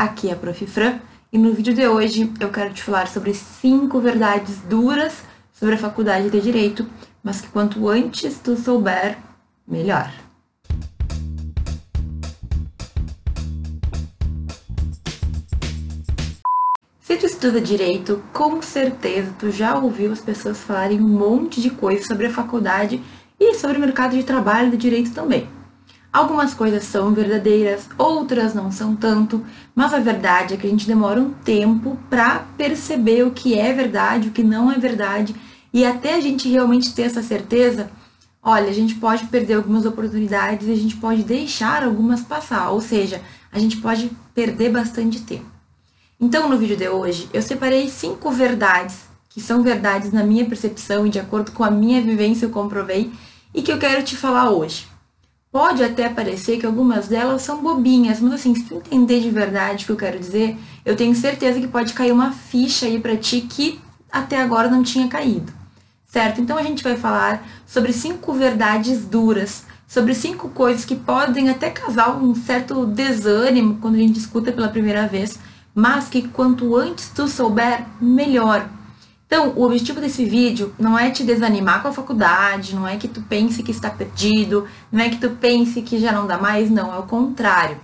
aqui é a Prof. Fran e no vídeo de hoje eu quero te falar sobre cinco verdades duras sobre a faculdade de Direito, mas que quanto antes tu souber, melhor. Se tu estuda direito, com certeza tu já ouviu as pessoas falarem um monte de coisa sobre a faculdade e sobre o mercado de trabalho de direito também. Algumas coisas são verdadeiras, outras não são tanto, mas a verdade é que a gente demora um tempo para perceber o que é verdade, o que não é verdade, e até a gente realmente ter essa certeza, olha, a gente pode perder algumas oportunidades a gente pode deixar algumas passar, ou seja, a gente pode perder bastante tempo. Então, no vídeo de hoje, eu separei cinco verdades, que são verdades na minha percepção e de acordo com a minha vivência eu comprovei, e que eu quero te falar hoje. Pode até parecer que algumas delas são bobinhas, mas assim, se tu entender de verdade o que eu quero dizer, eu tenho certeza que pode cair uma ficha aí para ti que até agora não tinha caído. Certo? Então a gente vai falar sobre cinco verdades duras, sobre cinco coisas que podem até causar um certo desânimo quando a gente escuta pela primeira vez, mas que quanto antes tu souber, melhor. Então, o objetivo desse vídeo não é te desanimar com a faculdade, não é que tu pense que está perdido, não é que tu pense que já não dá mais, não, é o contrário.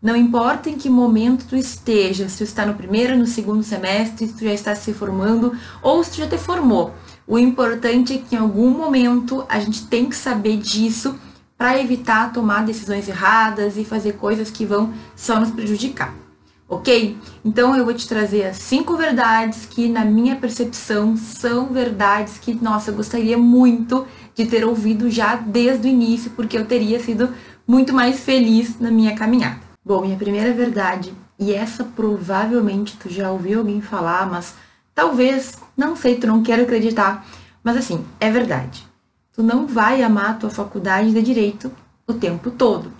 Não importa em que momento tu esteja, se tu está no primeiro, no segundo semestre, se tu já está se formando ou se tu já te formou. O importante é que em algum momento a gente tem que saber disso para evitar tomar decisões erradas e fazer coisas que vão só nos prejudicar ok? Então eu vou te trazer as cinco verdades que, na minha percepção, são verdades que, nossa, eu gostaria muito de ter ouvido já desde o início, porque eu teria sido muito mais feliz na minha caminhada. Bom, minha primeira verdade, e essa provavelmente tu já ouviu alguém falar, mas talvez, não sei, tu não quer acreditar, mas assim, é verdade. Tu não vai amar a tua faculdade de direito o tempo todo.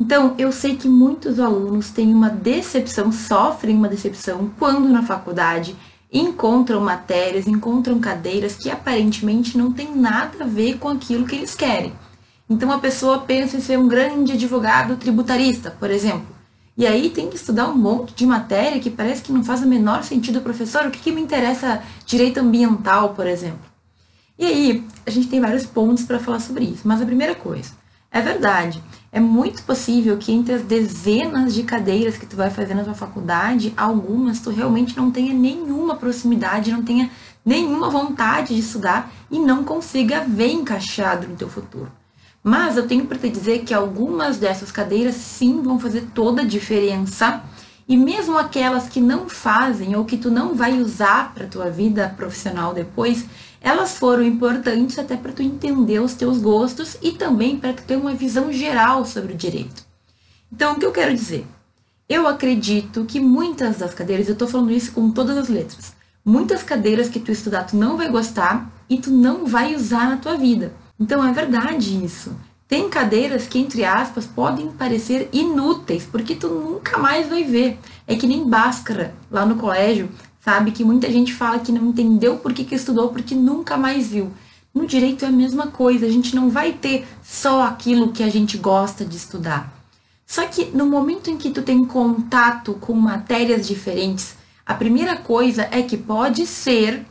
Então, eu sei que muitos alunos têm uma decepção, sofrem uma decepção quando na faculdade encontram matérias, encontram cadeiras que aparentemente não tem nada a ver com aquilo que eles querem. Então, a pessoa pensa em ser um grande advogado tributarista, por exemplo. E aí tem que estudar um monte de matéria que parece que não faz o menor sentido, professor. O que, que me interessa direito ambiental, por exemplo? E aí, a gente tem vários pontos para falar sobre isso. Mas a primeira coisa, é verdade. É muito possível que entre as dezenas de cadeiras que tu vai fazer na tua faculdade, algumas tu realmente não tenha nenhuma proximidade, não tenha nenhuma vontade de estudar e não consiga ver encaixado no teu futuro. Mas eu tenho para te dizer que algumas dessas cadeiras sim vão fazer toda a diferença. E mesmo aquelas que não fazem ou que tu não vai usar para tua vida profissional depois, elas foram importantes até para tu entender os teus gostos e também para tu ter uma visão geral sobre o direito. Então, o que eu quero dizer? Eu acredito que muitas das cadeiras, eu estou falando isso com todas as letras, muitas cadeiras que tu estudar tu não vai gostar e tu não vai usar na tua vida. Então, é verdade isso. Tem cadeiras que, entre aspas, podem parecer inúteis, porque tu nunca mais vai ver. É que nem Bhaskara, lá no colégio, sabe? Que muita gente fala que não entendeu por que, que estudou, porque nunca mais viu. No direito é a mesma coisa, a gente não vai ter só aquilo que a gente gosta de estudar. Só que no momento em que tu tem contato com matérias diferentes, a primeira coisa é que pode ser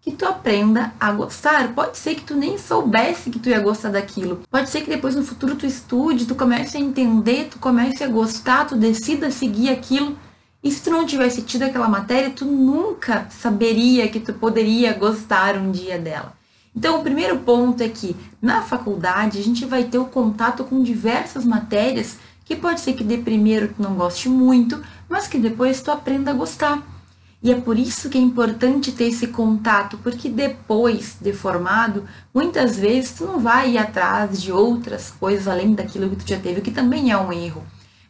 que tu aprenda a gostar. Pode ser que tu nem soubesse que tu ia gostar daquilo. Pode ser que depois no futuro tu estude, tu comece a entender, tu comece a gostar, tu decida seguir aquilo e se tu não tivesse tido aquela matéria, tu nunca saberia que tu poderia gostar um dia dela. Então, o primeiro ponto é que na faculdade a gente vai ter o contato com diversas matérias que pode ser que de primeiro tu não goste muito, mas que depois tu aprenda a gostar. E é por isso que é importante ter esse contato, porque depois de formado, muitas vezes tu não vai ir atrás de outras coisas além daquilo que tu já teve, o que também é um erro.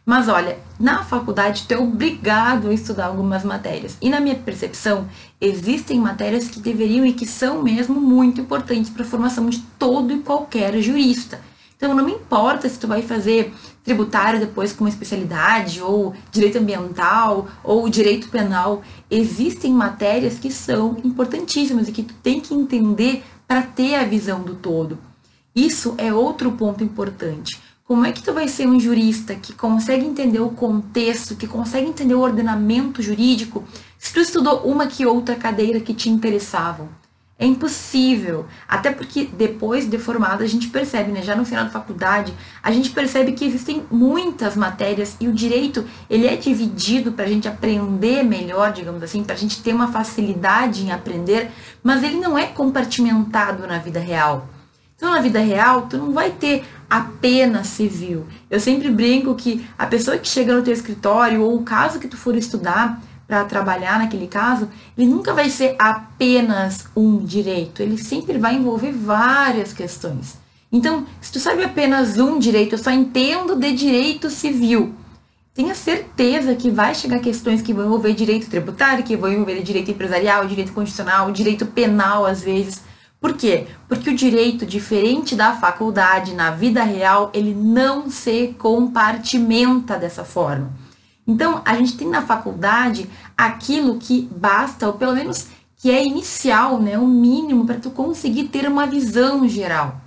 Mas olha, na faculdade tu é obrigado a estudar algumas matérias. E na minha percepção, existem matérias que deveriam e que são mesmo muito importantes para a formação de todo e qualquer jurista. Então não me importa se tu vai fazer tributário depois com uma especialidade, ou direito ambiental, ou direito penal. Existem matérias que são importantíssimas e que tu tem que entender para ter a visão do todo. Isso é outro ponto importante. Como é que tu vai ser um jurista que consegue entender o contexto, que consegue entender o ordenamento jurídico, se tu estudou uma que outra cadeira que te interessavam? É impossível. Até porque depois de formado a gente percebe, né, já no final da faculdade, a gente percebe que existem muitas matérias e o direito, ele é dividido para a gente aprender melhor, digamos assim, para a gente ter uma facilidade em aprender, mas ele não é compartimentado na vida real. Então, na vida real, tu não vai ter apenas civil. Eu sempre brinco que a pessoa que chega no teu escritório ou o caso que tu for estudar, para trabalhar naquele caso, ele nunca vai ser apenas um direito, ele sempre vai envolver várias questões. Então, se tu sabe apenas um direito, eu só entendo de direito civil. Tenha certeza que vai chegar questões que vão envolver direito tributário, que vão envolver direito empresarial, direito constitucional, direito penal às vezes. Por quê? Porque o direito, diferente da faculdade, na vida real, ele não se compartimenta dessa forma. Então, a gente tem na faculdade aquilo que basta, ou pelo menos que é inicial, né, o mínimo para tu conseguir ter uma visão geral.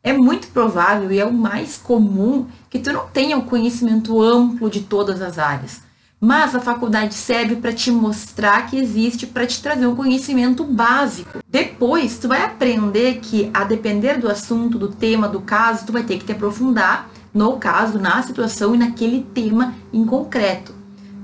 É muito provável e é o mais comum que tu não tenha o conhecimento amplo de todas as áreas. Mas a faculdade serve para te mostrar que existe, para te trazer um conhecimento básico. Depois, tu vai aprender que, a depender do assunto, do tema, do caso, tu vai ter que te aprofundar no caso, na situação e naquele tema em concreto,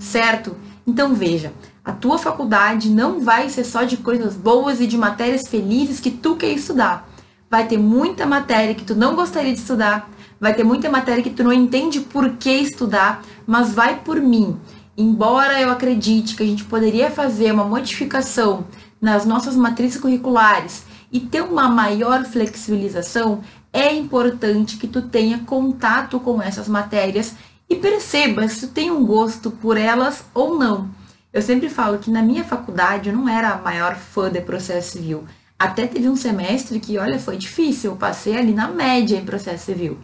certo? Então veja, a tua faculdade não vai ser só de coisas boas e de matérias felizes que tu quer estudar. Vai ter muita matéria que tu não gostaria de estudar, vai ter muita matéria que tu não entende por que estudar, mas vai por mim. Embora eu acredite que a gente poderia fazer uma modificação nas nossas matrizes curriculares e ter uma maior flexibilização, é importante que tu tenha contato com essas matérias e perceba se tu tem um gosto por elas ou não. Eu sempre falo que na minha faculdade eu não era a maior fã de processo civil. Até teve um semestre que, olha, foi difícil, eu passei ali na média em processo civil.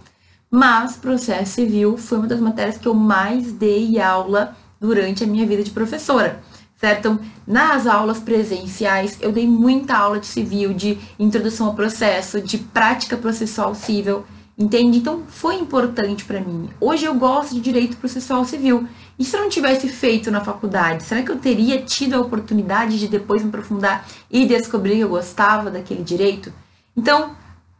Mas processo civil foi uma das matérias que eu mais dei aula durante a minha vida de professora certo? Então, nas aulas presenciais, eu dei muita aula de civil, de introdução ao processo, de prática processual civil, entende? Então, foi importante para mim. Hoje eu gosto de direito processual civil. E se eu não tivesse feito na faculdade, será que eu teria tido a oportunidade de depois me aprofundar e descobrir que eu gostava daquele direito? Então,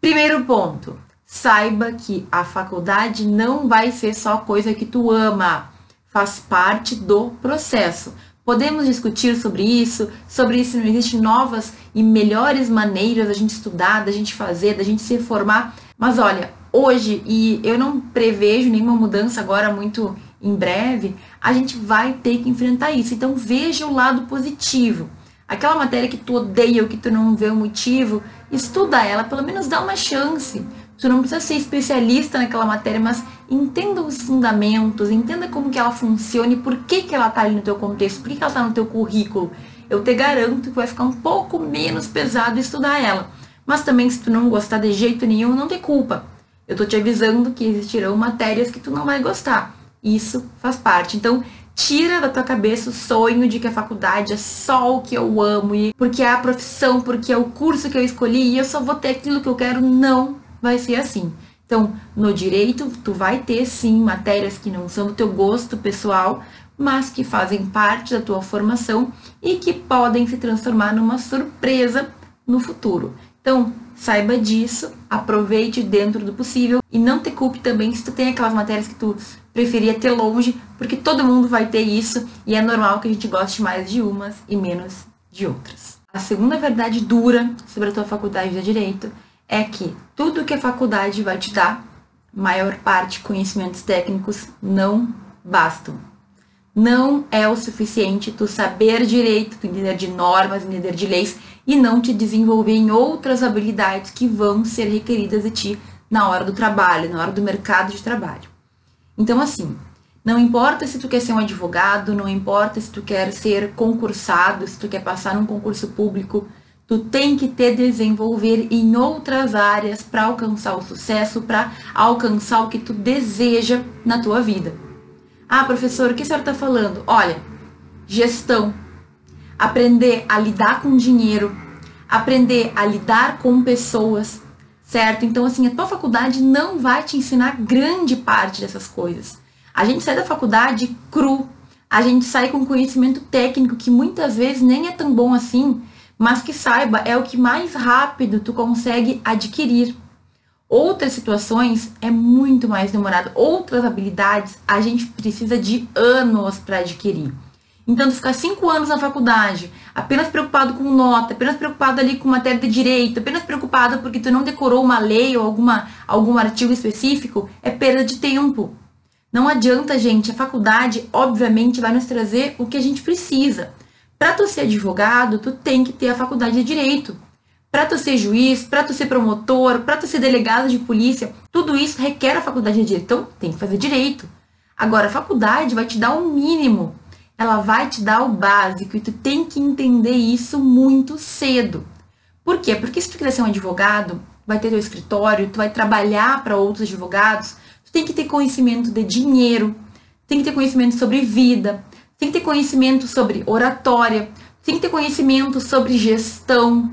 primeiro ponto, saiba que a faculdade não vai ser só coisa que tu ama, faz parte do processo. Podemos discutir sobre isso, sobre se não existem novas e melhores maneiras da gente estudar, da gente fazer, da gente se formar. Mas olha, hoje, e eu não prevejo nenhuma mudança agora muito em breve, a gente vai ter que enfrentar isso. Então veja o lado positivo. Aquela matéria que tu odeia ou que tu não vê o motivo, estuda ela, pelo menos dá uma chance. Tu não precisa ser especialista naquela matéria, mas entenda os fundamentos, entenda como que ela funciona e por que, que ela está ali no teu contexto, por que, que ela está no teu currículo. Eu te garanto que vai ficar um pouco menos pesado estudar ela. Mas também, se tu não gostar de jeito nenhum, não tem culpa. Eu tô te avisando que existirão matérias que tu não vai gostar. Isso faz parte. Então, tira da tua cabeça o sonho de que a faculdade é só o que eu amo e porque é a profissão, porque é o curso que eu escolhi e eu só vou ter aquilo que eu quero. Não vai ser assim. Então, no direito, tu vai ter sim matérias que não são do teu gosto pessoal, mas que fazem parte da tua formação e que podem se transformar numa surpresa no futuro. Então, saiba disso, aproveite dentro do possível e não te culpe também se tu tem aquelas matérias que tu preferia ter longe, porque todo mundo vai ter isso e é normal que a gente goste mais de umas e menos de outras. A segunda verdade dura sobre a tua faculdade de direito é que tudo que a faculdade vai te dar, maior parte conhecimentos técnicos, não bastam. Não é o suficiente tu saber direito, tu entender de normas, entender de leis e não te desenvolver em outras habilidades que vão ser requeridas de ti na hora do trabalho, na hora do mercado de trabalho. Então, assim, não importa se tu quer ser um advogado, não importa se tu quer ser concursado, se tu quer passar num concurso público, Tu tem que te desenvolver em outras áreas para alcançar o sucesso, para alcançar o que tu deseja na tua vida. Ah, professor, o que a senhora está falando? Olha, gestão, aprender a lidar com dinheiro, aprender a lidar com pessoas, certo? Então, assim, a tua faculdade não vai te ensinar grande parte dessas coisas. A gente sai da faculdade cru, a gente sai com conhecimento técnico que muitas vezes nem é tão bom assim, mas que saiba, é o que mais rápido tu consegue adquirir. Outras situações é muito mais demorado. Outras habilidades a gente precisa de anos para adquirir. Então, tu ficar cinco anos na faculdade, apenas preocupado com nota, apenas preocupado ali com matéria de direito, apenas preocupado porque tu não decorou uma lei ou alguma, algum artigo específico, é perda de tempo. Não adianta, gente. A faculdade, obviamente, vai nos trazer o que a gente precisa. Para tu ser advogado, tu tem que ter a faculdade de direito. Para tu ser juiz, para tu ser promotor, para tu ser delegado de polícia, tudo isso requer a faculdade de direito. Então, tem que fazer direito. Agora, a faculdade vai te dar o um mínimo. Ela vai te dar o básico e tu tem que entender isso muito cedo. Por quê? Porque se tu quiser ser um advogado, vai ter teu escritório, tu vai trabalhar para outros advogados, tu tem que ter conhecimento de dinheiro, tem que ter conhecimento sobre vida, tem que ter conhecimento sobre oratória, tem que ter conhecimento sobre gestão,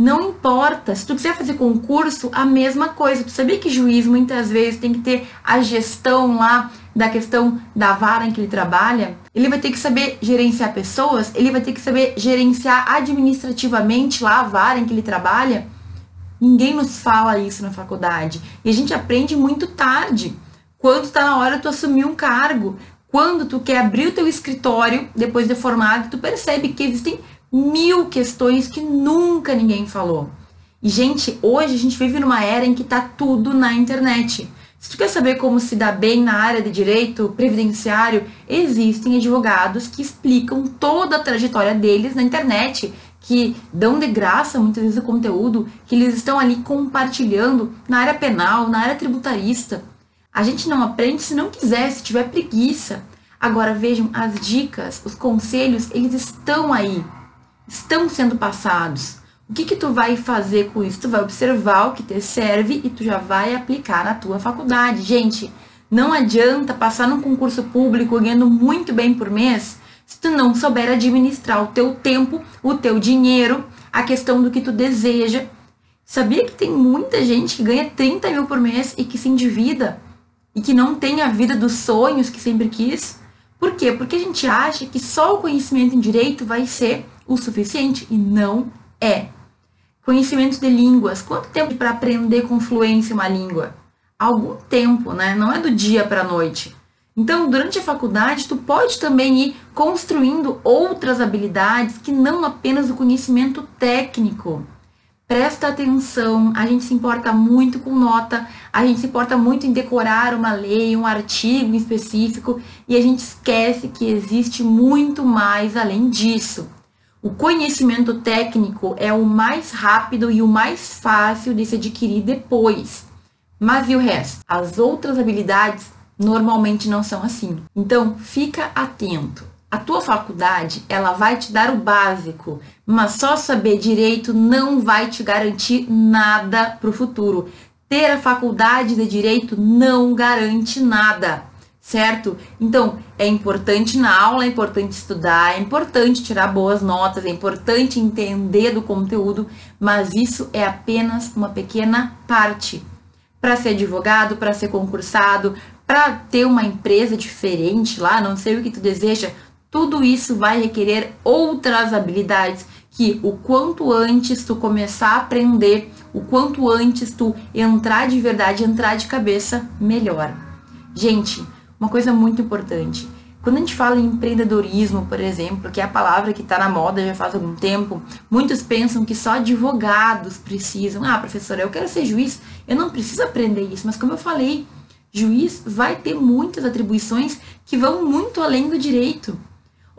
não importa, se tu quiser fazer concurso, a mesma coisa. Tu sabia que juiz muitas vezes tem que ter a gestão lá da questão da vara em que ele trabalha? Ele vai ter que saber gerenciar pessoas, ele vai ter que saber gerenciar administrativamente lá a vara em que ele trabalha. Ninguém nos fala isso na faculdade. E a gente aprende muito tarde. Quando está na hora de tu assumir um cargo, quando tu quer abrir o teu escritório depois de formado, tu percebe que existem mil questões que nunca ninguém falou. E, gente, hoje a gente vive numa era em que tá tudo na internet. Se tu quer saber como se dar bem na área de direito previdenciário, existem advogados que explicam toda a trajetória deles na internet, que dão de graça muitas vezes o conteúdo que eles estão ali compartilhando na área penal, na área tributarista. A gente não aprende se não quiser, se tiver preguiça. Agora vejam, as dicas, os conselhos, eles estão aí estão sendo passados. O que que tu vai fazer com isso? Tu vai observar o que te serve e tu já vai aplicar na tua faculdade. Gente, não adianta passar num concurso público ganhando muito bem por mês se tu não souber administrar o teu tempo, o teu dinheiro, a questão do que tu deseja. Sabia que tem muita gente que ganha 30 mil por mês e que se endivida e que não tem a vida dos sonhos que sempre quis? Por quê? Porque a gente acha que só o conhecimento em direito vai ser o suficiente e não é. Conhecimento de línguas. Quanto tempo para aprender com fluência uma língua? Algum tempo, né? Não é do dia para a noite. Então, durante a faculdade, tu pode também ir construindo outras habilidades que não apenas o conhecimento técnico. Presta atenção, a gente se importa muito com nota, a gente se importa muito em decorar uma lei, um artigo específico e a gente esquece que existe muito mais além disso. O conhecimento técnico é o mais rápido e o mais fácil de se adquirir depois. Mas e o resto? As outras habilidades normalmente não são assim. Então, fica atento. A tua faculdade, ela vai te dar o básico, mas só saber direito não vai te garantir nada para o futuro. Ter a faculdade de direito não garante nada certo? Então, é importante na aula, é importante estudar, é importante tirar boas notas, é importante entender do conteúdo, mas isso é apenas uma pequena parte. Para ser advogado, para ser concursado, para ter uma empresa diferente lá, não sei o que tu deseja, tudo isso vai requerer outras habilidades que o quanto antes tu começar a aprender, o quanto antes tu entrar de verdade, entrar de cabeça, melhor. Gente, uma coisa muito importante. Quando a gente fala em empreendedorismo, por exemplo, que é a palavra que está na moda já faz algum tempo, muitos pensam que só advogados precisam. Ah, professora, eu quero ser juiz, eu não preciso aprender isso. Mas como eu falei, juiz vai ter muitas atribuições que vão muito além do direito.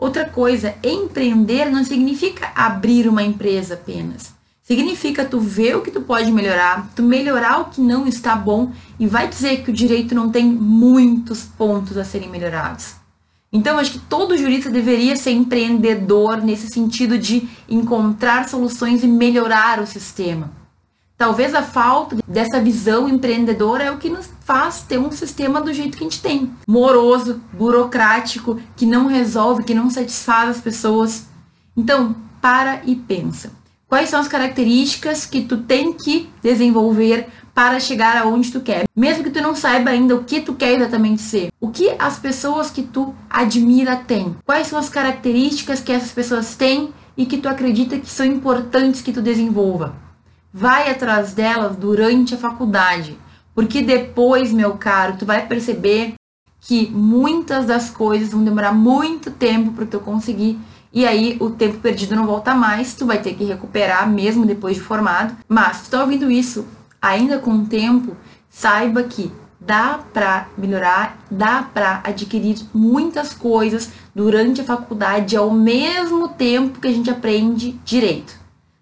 Outra coisa, empreender não significa abrir uma empresa apenas. Significa tu ver o que tu pode melhorar, tu melhorar o que não está bom e vai dizer que o direito não tem muitos pontos a serem melhorados. Então, acho que todo jurista deveria ser empreendedor nesse sentido de encontrar soluções e melhorar o sistema. Talvez a falta dessa visão empreendedora é o que nos faz ter um sistema do jeito que a gente tem. Moroso, burocrático, que não resolve, que não satisfaz as pessoas. Então, para e pensa. Quais são as características que tu tem que desenvolver para chegar aonde tu quer. Mesmo que tu não saiba ainda o que tu quer exatamente ser. O que as pessoas que tu admira têm? Quais são as características que essas pessoas têm e que tu acredita que são importantes que tu desenvolva? Vai atrás delas durante a faculdade, porque depois, meu caro, tu vai perceber que muitas das coisas vão demorar muito tempo para tu conseguir e aí o tempo perdido não volta mais, tu vai ter que recuperar mesmo depois de formado. Mas se tu tá ouvindo isso ainda com o tempo, saiba que dá para melhorar, dá para adquirir muitas coisas durante a faculdade ao mesmo tempo que a gente aprende direito,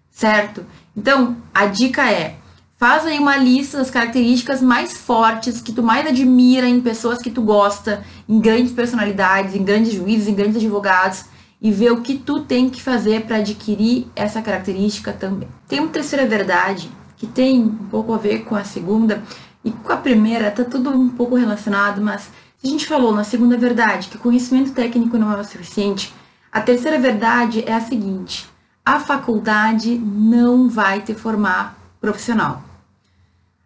certo? Então, a dica é: faz aí uma lista das características mais fortes que tu mais admira em pessoas que tu gosta, em grandes personalidades, em grandes juízes, em grandes advogados e ver o que tu tem que fazer para adquirir essa característica também. Tem uma terceira verdade que tem um pouco a ver com a segunda e com a primeira, tá tudo um pouco relacionado, mas a gente falou na segunda verdade que conhecimento técnico não é o suficiente, a terceira verdade é a seguinte: a faculdade não vai te formar profissional.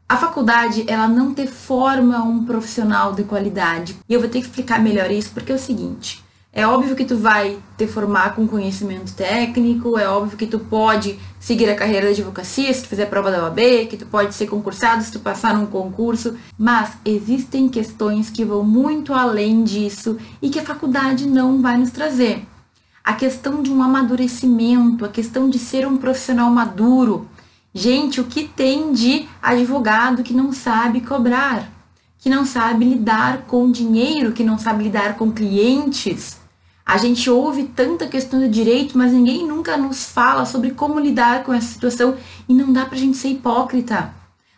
A faculdade, ela não te forma um profissional de qualidade. E eu vou ter que explicar melhor isso porque é o seguinte: é óbvio que tu vai te formar com conhecimento técnico, é óbvio que tu pode seguir a carreira de advocacia se tu fizer prova da OAB, que tu pode ser concursado se tu passar num concurso, mas existem questões que vão muito além disso e que a faculdade não vai nos trazer. A questão de um amadurecimento, a questão de ser um profissional maduro. Gente, o que tem de advogado que não sabe cobrar, que não sabe lidar com dinheiro, que não sabe lidar com clientes? A gente ouve tanta questão de direito, mas ninguém nunca nos fala sobre como lidar com essa situação e não dá pra gente ser hipócrita.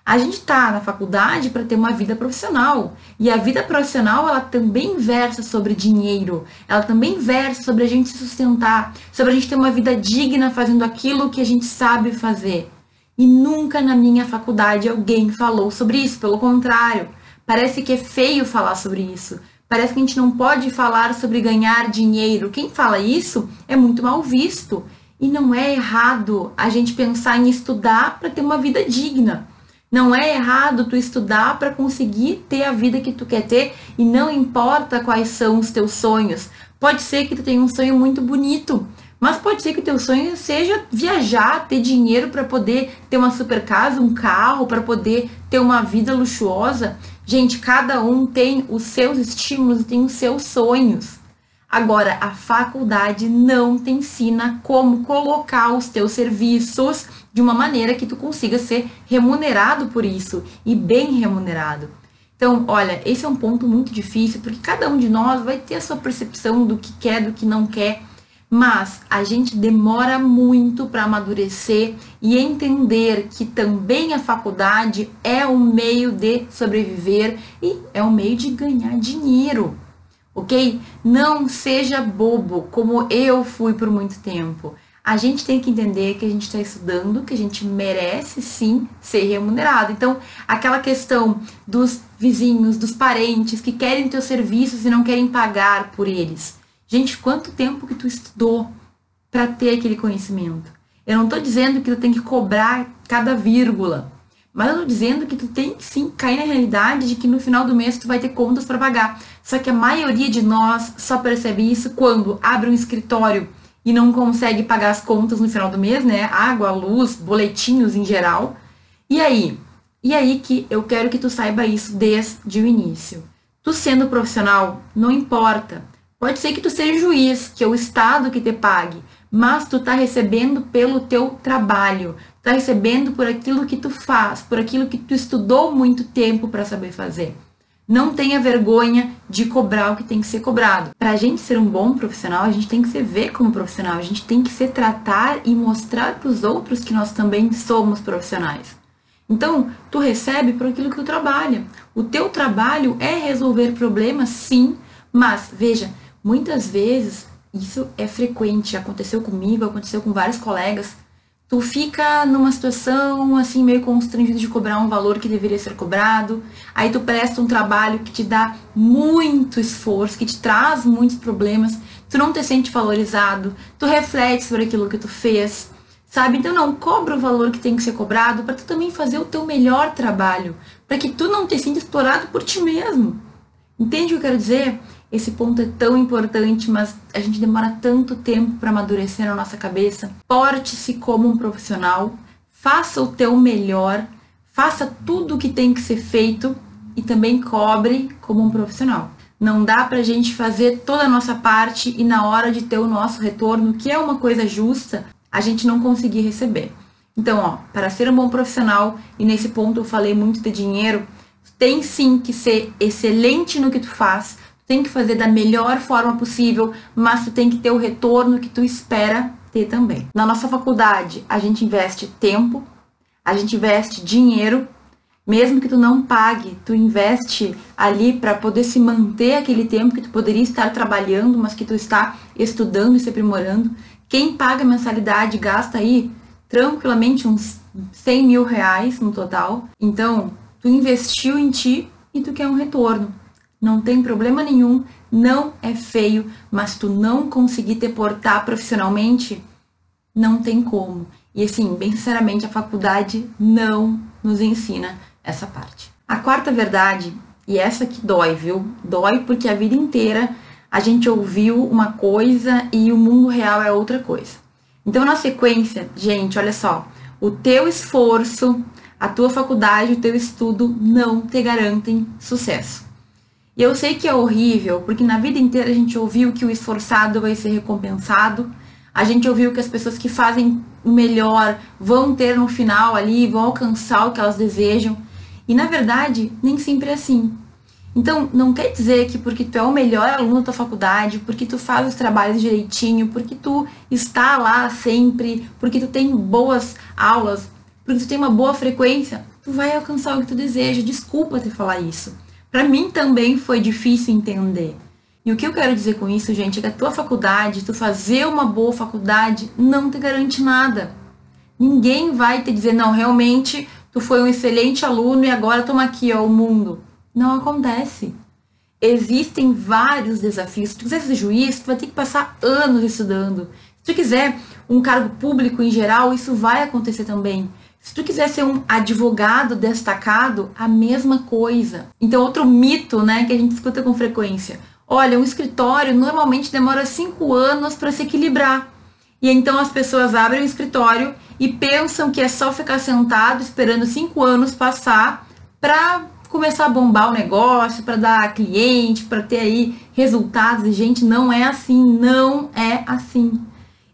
A gente tá na faculdade para ter uma vida profissional. E a vida profissional, ela também versa sobre dinheiro. Ela também versa sobre a gente se sustentar, sobre a gente ter uma vida digna fazendo aquilo que a gente sabe fazer. E nunca na minha faculdade alguém falou sobre isso, pelo contrário. Parece que é feio falar sobre isso. Parece que a gente não pode falar sobre ganhar dinheiro. Quem fala isso é muito mal visto. E não é errado a gente pensar em estudar para ter uma vida digna. Não é errado tu estudar para conseguir ter a vida que tu quer ter e não importa quais são os teus sonhos. Pode ser que tu tenha um sonho muito bonito, mas pode ser que o teu sonho seja viajar, ter dinheiro para poder ter uma super casa, um carro, para poder ter uma vida luxuosa. Gente, cada um tem os seus estímulos tem os seus sonhos. Agora, a faculdade não te ensina como colocar os teus serviços de uma maneira que tu consiga ser remunerado por isso e bem remunerado. Então, olha, esse é um ponto muito difícil, porque cada um de nós vai ter a sua percepção do que quer, do que não quer mas a gente demora muito para amadurecer e entender que também a faculdade é um meio de sobreviver e é um meio de ganhar dinheiro, ok? Não seja bobo, como eu fui por muito tempo. A gente tem que entender que a gente está estudando, que a gente merece sim ser remunerado. Então, aquela questão dos vizinhos, dos parentes que querem teus serviços e não querem pagar por eles Gente, quanto tempo que tu estudou para ter aquele conhecimento? Eu não estou dizendo que tu tem que cobrar cada vírgula, mas eu estou dizendo que tu tem que sim cair na realidade de que no final do mês tu vai ter contas para pagar. Só que a maioria de nós só percebe isso quando abre um escritório e não consegue pagar as contas no final do mês, né? Água, luz, boletinhos em geral. E aí? E aí que eu quero que tu saiba isso desde o início. Tu sendo profissional, não importa. Pode ser que tu seja juiz, que é o Estado que te pague, mas tu tá recebendo pelo teu trabalho, tá recebendo por aquilo que tu faz, por aquilo que tu estudou muito tempo para saber fazer. Não tenha vergonha de cobrar o que tem que ser cobrado. Para a gente ser um bom profissional, a gente tem que se ver como profissional, a gente tem que se tratar e mostrar para os outros que nós também somos profissionais. Então, tu recebe por aquilo que tu trabalha. O teu trabalho é resolver problemas, sim, mas veja, Muitas vezes, isso é frequente, aconteceu comigo, aconteceu com vários colegas. Tu fica numa situação assim meio constrangido de cobrar um valor que deveria ser cobrado. Aí tu presta um trabalho que te dá muito esforço, que te traz muitos problemas. Tu não te sente valorizado. Tu reflete sobre aquilo que tu fez sabe? Então não cobra o valor que tem que ser cobrado para tu também fazer o teu melhor trabalho, para que tu não te sinta explorado por ti mesmo. Entende o que eu quero dizer? Esse ponto é tão importante, mas a gente demora tanto tempo para amadurecer na nossa cabeça. Porte-se como um profissional, faça o teu melhor, faça tudo o que tem que ser feito e também cobre como um profissional. Não dá pra gente fazer toda a nossa parte e na hora de ter o nosso retorno, que é uma coisa justa, a gente não conseguir receber. Então, ó, para ser um bom profissional, e nesse ponto eu falei muito de dinheiro, tem sim que ser excelente no que tu faz, tem que fazer da melhor forma possível, mas tu tem que ter o retorno que tu espera ter também. Na nossa faculdade, a gente investe tempo, a gente investe dinheiro, mesmo que tu não pague, tu investe ali para poder se manter aquele tempo que tu poderia estar trabalhando, mas que tu está estudando e se aprimorando. Quem paga mensalidade gasta aí tranquilamente uns 100 mil reais no total. Então, tu investiu em ti e tu quer um retorno. Não tem problema nenhum, não é feio, mas tu não conseguir te portar profissionalmente, não tem como. E assim, bem sinceramente, a faculdade não nos ensina essa parte. A quarta verdade, e essa que dói, viu? Dói porque a vida inteira a gente ouviu uma coisa e o mundo real é outra coisa. Então, na sequência, gente, olha só, o teu esforço, a tua faculdade, o teu estudo não te garantem sucesso. E eu sei que é horrível, porque na vida inteira a gente ouviu que o esforçado vai ser recompensado, a gente ouviu que as pessoas que fazem o melhor vão ter no final ali, vão alcançar o que elas desejam. E na verdade, nem sempre é assim. Então, não quer dizer que porque tu é o melhor aluno da tua faculdade, porque tu faz os trabalhos direitinho, porque tu está lá sempre, porque tu tem boas aulas, porque tu tem uma boa frequência, tu vai alcançar o que tu deseja. Desculpa te falar isso. Para mim também foi difícil entender. E o que eu quero dizer com isso, gente, é que a tua faculdade, tu fazer uma boa faculdade, não te garante nada. Ninguém vai te dizer, não, realmente tu foi um excelente aluno e agora toma aqui, ó, o mundo. Não acontece. Existem vários desafios. Se tu quiser ser juiz, tu vai ter que passar anos estudando. Se tu quiser um cargo público em geral, isso vai acontecer também. Se tu quiser ser um advogado destacado, a mesma coisa. Então, outro mito, né, que a gente escuta com frequência. Olha, um escritório normalmente demora cinco anos para se equilibrar. E então as pessoas abrem o escritório e pensam que é só ficar sentado esperando cinco anos passar para começar a bombar o negócio, para dar cliente, para ter aí resultados. E, gente, não é assim, não é assim.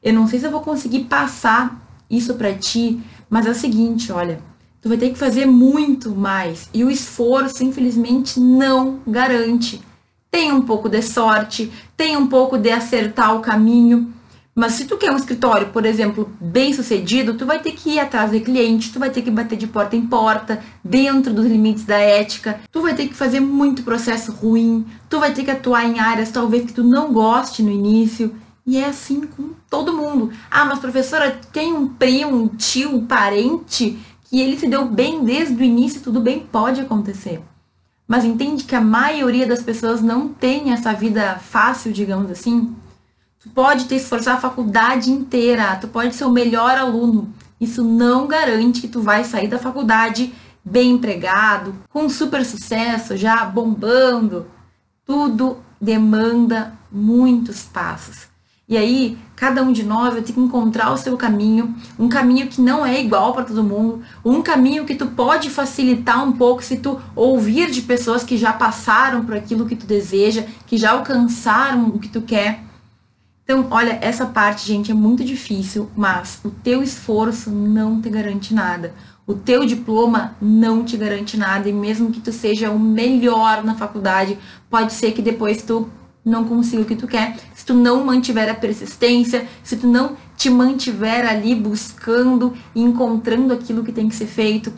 Eu não sei se eu vou conseguir passar isso para ti, mas é o seguinte, olha, tu vai ter que fazer muito mais e o esforço, infelizmente, não garante. Tem um pouco de sorte, tem um pouco de acertar o caminho, mas se tu quer um escritório, por exemplo, bem sucedido, tu vai ter que ir atrás de cliente, tu vai ter que bater de porta em porta, dentro dos limites da ética, tu vai ter que fazer muito processo ruim, tu vai ter que atuar em áreas talvez que tu não goste no início. E é assim com todo mundo. Ah, mas professora, tem um primo, um tio, um parente que ele se deu bem desde o início, tudo bem, pode acontecer. Mas entende que a maioria das pessoas não tem essa vida fácil, digamos assim? Tu pode ter esforçado a faculdade inteira, tu pode ser o melhor aluno. Isso não garante que tu vai sair da faculdade bem empregado, com super sucesso, já bombando. Tudo demanda muitos passos. E aí, cada um de nós vai ter que encontrar o seu caminho, um caminho que não é igual para todo mundo, um caminho que tu pode facilitar um pouco se tu ouvir de pessoas que já passaram por aquilo que tu deseja, que já alcançaram o que tu quer. Então, olha, essa parte, gente, é muito difícil, mas o teu esforço não te garante nada. O teu diploma não te garante nada e mesmo que tu seja o melhor na faculdade, pode ser que depois tu não consiga o que tu quer. Se tu não mantiver a persistência, se tu não te mantiver ali buscando e encontrando aquilo que tem que ser feito.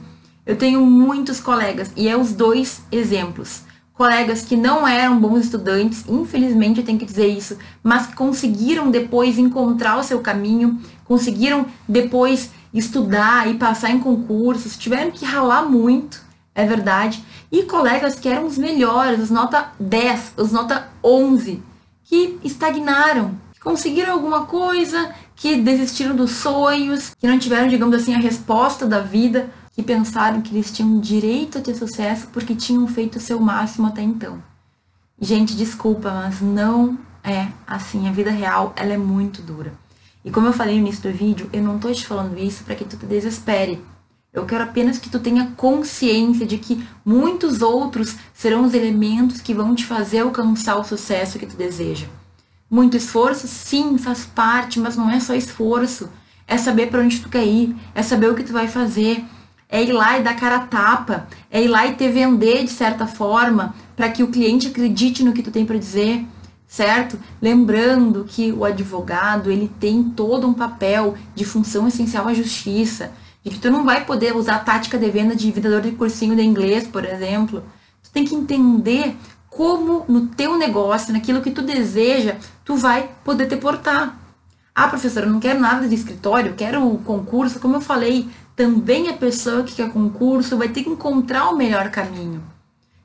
Eu tenho muitos colegas e é os dois exemplos colegas que não eram bons estudantes, infelizmente eu tenho que dizer isso, mas que conseguiram depois encontrar o seu caminho, conseguiram depois estudar e passar em concursos, tiveram que ralar muito, é verdade, e colegas que eram os melhores, os nota 10, os nota 11, que estagnaram, conseguiram alguma coisa, que desistiram dos sonhos, que não tiveram, digamos assim, a resposta da vida, que pensaram que eles tinham direito a ter sucesso porque tinham feito o seu máximo até então. Gente, desculpa, mas não é assim. A vida real, ela é muito dura. E como eu falei no início do vídeo, eu não tô te falando isso para que tu te desespere. Eu quero apenas que tu tenha consciência de que muitos outros serão os elementos que vão te fazer alcançar o sucesso que tu deseja. Muito esforço, sim, faz parte, mas não é só esforço. É saber para onde tu quer ir, é saber o que tu vai fazer, é ir lá e dar cara a tapa, é ir lá e te vender de certa forma para que o cliente acredite no que tu tem para dizer, certo? Lembrando que o advogado, ele tem todo um papel de função essencial à justiça, que tu não vai poder usar a tática de venda de vendedor de cursinho de inglês, por exemplo. Tu tem que entender como no teu negócio, naquilo que tu deseja, tu vai poder te portar. Ah, professora, eu não quero nada de escritório, eu quero concurso. Como eu falei, também a pessoa que quer concurso vai ter que encontrar o melhor caminho.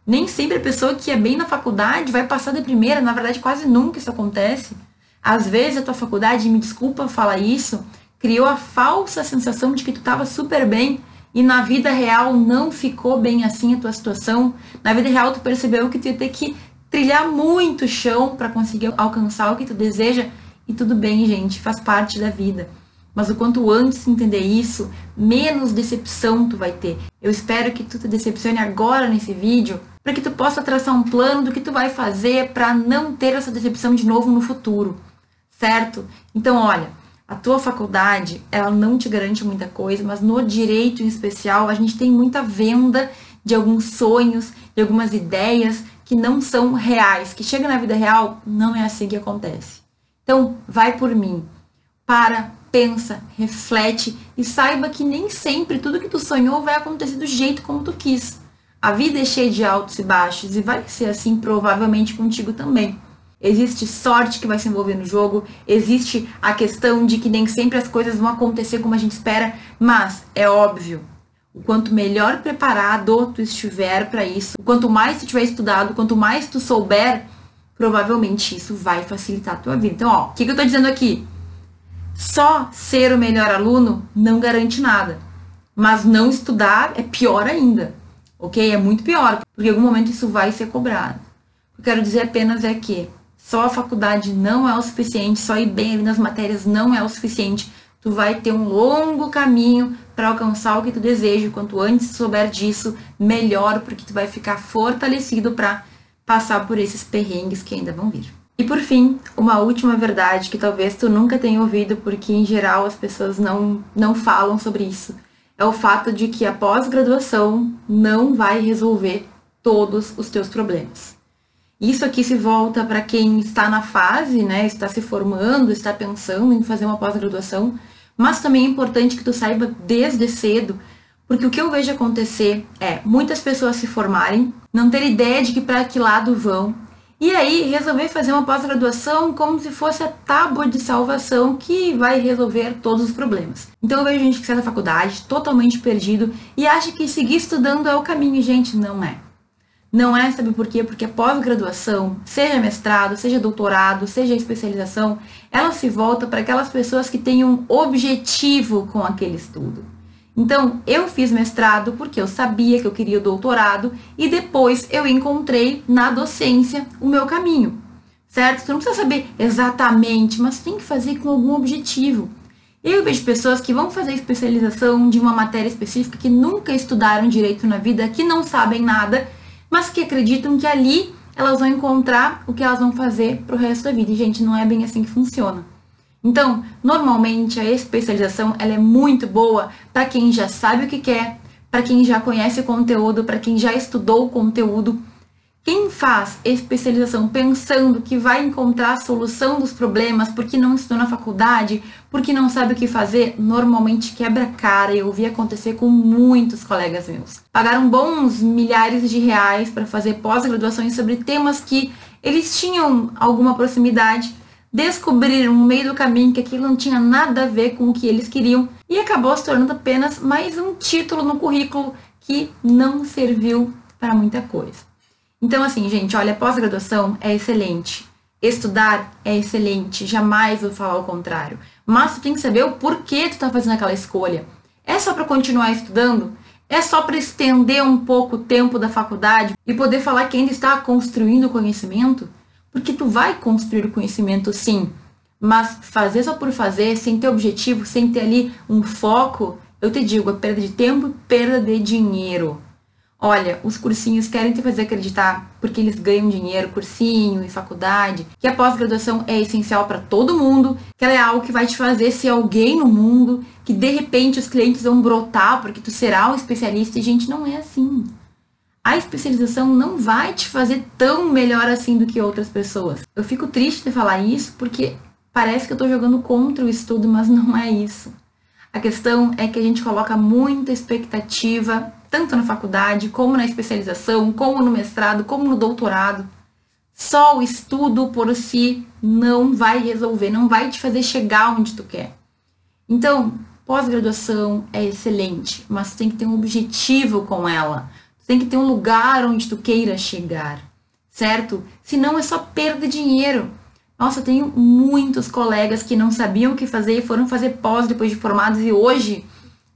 Nem sempre a pessoa que é bem na faculdade vai passar de primeira, na verdade quase nunca isso acontece. Às vezes a tua faculdade, me desculpa falar isso, criou a falsa sensação de que tu estava super bem e na vida real não ficou bem assim a tua situação. Na vida real tu percebeu que tu ia ter que trilhar muito chão para conseguir alcançar o que tu deseja e tudo bem, gente, faz parte da vida. Mas o quanto antes entender isso, menos decepção tu vai ter. Eu espero que tu te decepcione agora nesse vídeo, para que tu possa traçar um plano do que tu vai fazer para não ter essa decepção de novo no futuro, certo? Então, olha, a tua faculdade, ela não te garante muita coisa, mas no direito em especial, a gente tem muita venda de alguns sonhos, de algumas ideias que não são reais, que chega na vida real, não é assim que acontece. Então, vai por mim. Para, pensa, reflete e saiba que nem sempre tudo que tu sonhou vai acontecer do jeito como tu quis. A vida é cheia de altos e baixos e vai ser assim provavelmente contigo também. Existe sorte que vai se envolver no jogo, existe a questão de que nem sempre as coisas vão acontecer como a gente espera, mas é óbvio, o quanto melhor preparado tu estiver para isso, o quanto mais tu tiver estudado, quanto mais tu souber, provavelmente isso vai facilitar a tua vida. Então, ó, o que, que eu tô dizendo aqui? Só ser o melhor aluno não garante nada. Mas não estudar é pior ainda. Ok? É muito pior, porque em algum momento isso vai ser cobrado. O que eu quero dizer apenas é que só a faculdade não é o suficiente, só ir bem ali nas matérias não é o suficiente. Tu vai ter um longo caminho para alcançar o que tu deseja. Quanto antes souber disso, melhor, porque tu vai ficar fortalecido para passar por esses perrengues que ainda vão vir. E por fim, uma última verdade que talvez tu nunca tenha ouvido, porque em geral as pessoas não, não falam sobre isso, é o fato de que a pós-graduação não vai resolver todos os teus problemas. Isso aqui se volta para quem está na fase, né, está se formando, está pensando em fazer uma pós-graduação, mas também é importante que tu saiba desde cedo, porque o que eu vejo acontecer é muitas pessoas se formarem, não ter ideia de que para que lado vão, e aí, resolver fazer uma pós-graduação como se fosse a tábua de salvação que vai resolver todos os problemas. Então eu vejo gente que sai da faculdade totalmente perdido e acha que seguir estudando é o caminho. Gente, não é. Não é, sabe por quê? Porque a pós-graduação, seja mestrado, seja doutorado, seja especialização, ela se volta para aquelas pessoas que têm um objetivo com aquele estudo. Então, eu fiz mestrado porque eu sabia que eu queria o doutorado e depois eu encontrei na docência o meu caminho, certo? Você não precisa saber exatamente, mas tem que fazer com algum objetivo. Eu vejo pessoas que vão fazer especialização de uma matéria específica que nunca estudaram direito na vida, que não sabem nada, mas que acreditam que ali elas vão encontrar o que elas vão fazer para o resto da vida. E, gente, não é bem assim que funciona. Então, normalmente a especialização ela é muito boa para quem já sabe o que quer, para quem já conhece o conteúdo, para quem já estudou o conteúdo. Quem faz especialização pensando que vai encontrar a solução dos problemas porque não estudou na faculdade, porque não sabe o que fazer, normalmente quebra cara. Eu vi acontecer com muitos colegas meus. Pagaram bons milhares de reais para fazer pós-graduações sobre temas que eles tinham alguma proximidade, descobriram no meio do caminho que aquilo não tinha nada a ver com o que eles queriam e acabou se tornando apenas mais um título no currículo que não serviu para muita coisa. Então, assim, gente, olha, pós-graduação é excelente. Estudar é excelente, jamais vou falar o contrário. Mas tu tem que saber o porquê tu tá fazendo aquela escolha. É só para continuar estudando? É só para estender um pouco o tempo da faculdade e poder falar que ainda está construindo conhecimento? Porque tu vai construir conhecimento sim, mas fazer só por fazer, sem ter objetivo, sem ter ali um foco, eu te digo, é perda de tempo e perda de dinheiro. Olha, os cursinhos querem te fazer acreditar, porque eles ganham dinheiro, cursinho e faculdade, que a pós-graduação é essencial para todo mundo, que ela é algo que vai te fazer ser alguém no mundo, que de repente os clientes vão brotar porque tu será um especialista e gente não é assim. A especialização não vai te fazer tão melhor assim do que outras pessoas. Eu fico triste de falar isso porque parece que eu estou jogando contra o estudo, mas não é isso. A questão é que a gente coloca muita expectativa tanto na faculdade, como na especialização, como no mestrado, como no doutorado. Só o estudo por si não vai resolver, não vai te fazer chegar onde tu quer. Então, pós-graduação é excelente, mas tem que ter um objetivo com ela. Tem que ter um lugar onde tu queira chegar, certo? Senão é só perda de dinheiro. Nossa, eu tenho muitos colegas que não sabiam o que fazer e foram fazer pós depois de formados e hoje,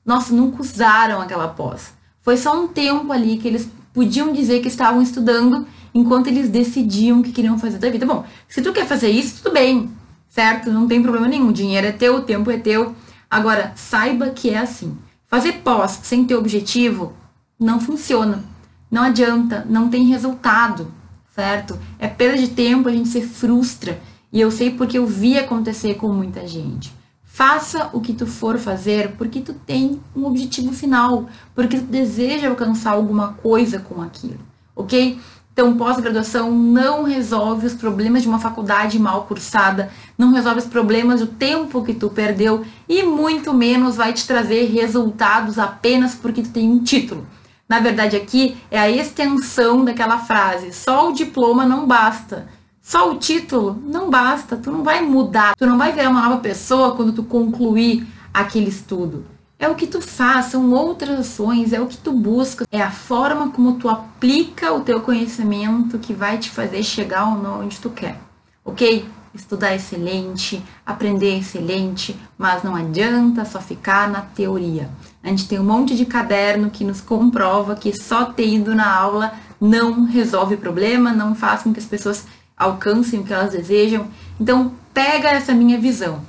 nossa, nunca usaram aquela pós. Foi só um tempo ali que eles podiam dizer que estavam estudando enquanto eles decidiam o que queriam fazer da vida. Bom, se tu quer fazer isso, tudo bem, certo? Não tem problema nenhum. O dinheiro é teu, o tempo é teu. Agora, saiba que é assim. Fazer pós sem ter objetivo não funciona. Não adianta, não tem resultado, certo? É perda de tempo, a gente se frustra. E eu sei porque eu vi acontecer com muita gente. Faça o que tu for fazer porque tu tem um objetivo final, porque tu deseja alcançar alguma coisa com aquilo, ok? Então, pós-graduação não resolve os problemas de uma faculdade mal cursada, não resolve os problemas do tempo que tu perdeu e muito menos vai te trazer resultados apenas porque tu tem um título. Na verdade, aqui é a extensão daquela frase: só o diploma não basta. Só o título não basta, tu não vai mudar, tu não vai virar uma nova pessoa quando tu concluir aquele estudo. É o que tu faz, são outras ações, é o que tu busca, é a forma como tu aplica o teu conhecimento que vai te fazer chegar onde tu quer, ok? Estudar é excelente, aprender é excelente, mas não adianta só ficar na teoria. A gente tem um monte de caderno que nos comprova que só ter ido na aula não resolve o problema, não faz com que as pessoas alcancem o que elas desejam. Então, pega essa minha visão.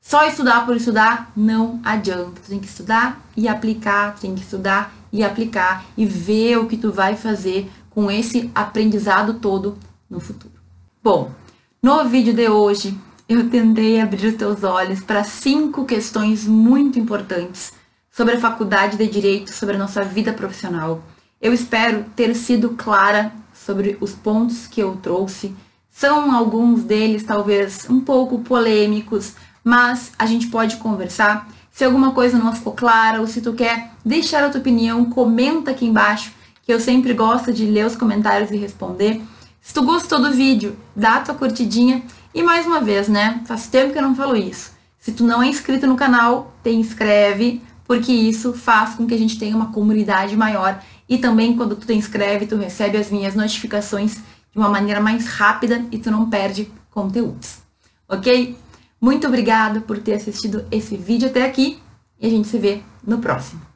Só estudar por estudar não adianta. Tu tem que estudar e aplicar, tem que estudar e aplicar e ver o que tu vai fazer com esse aprendizado todo no futuro. Bom, no vídeo de hoje eu tentei abrir os teus olhos para cinco questões muito importantes sobre a faculdade de direito, sobre a nossa vida profissional. Eu espero ter sido clara sobre os pontos que eu trouxe são alguns deles talvez um pouco polêmicos, mas a gente pode conversar. Se alguma coisa não ficou clara ou se tu quer deixar a tua opinião, comenta aqui embaixo, que eu sempre gosto de ler os comentários e responder. Se tu gostou do vídeo, dá a tua curtidinha e mais uma vez, né? Faz tempo que eu não falo isso. Se tu não é inscrito no canal, te inscreve, porque isso faz com que a gente tenha uma comunidade maior e também quando tu te inscreve, tu recebe as minhas notificações de uma maneira mais rápida e tu não perde conteúdos, ok? Muito obrigada por ter assistido esse vídeo até aqui e a gente se vê no próximo.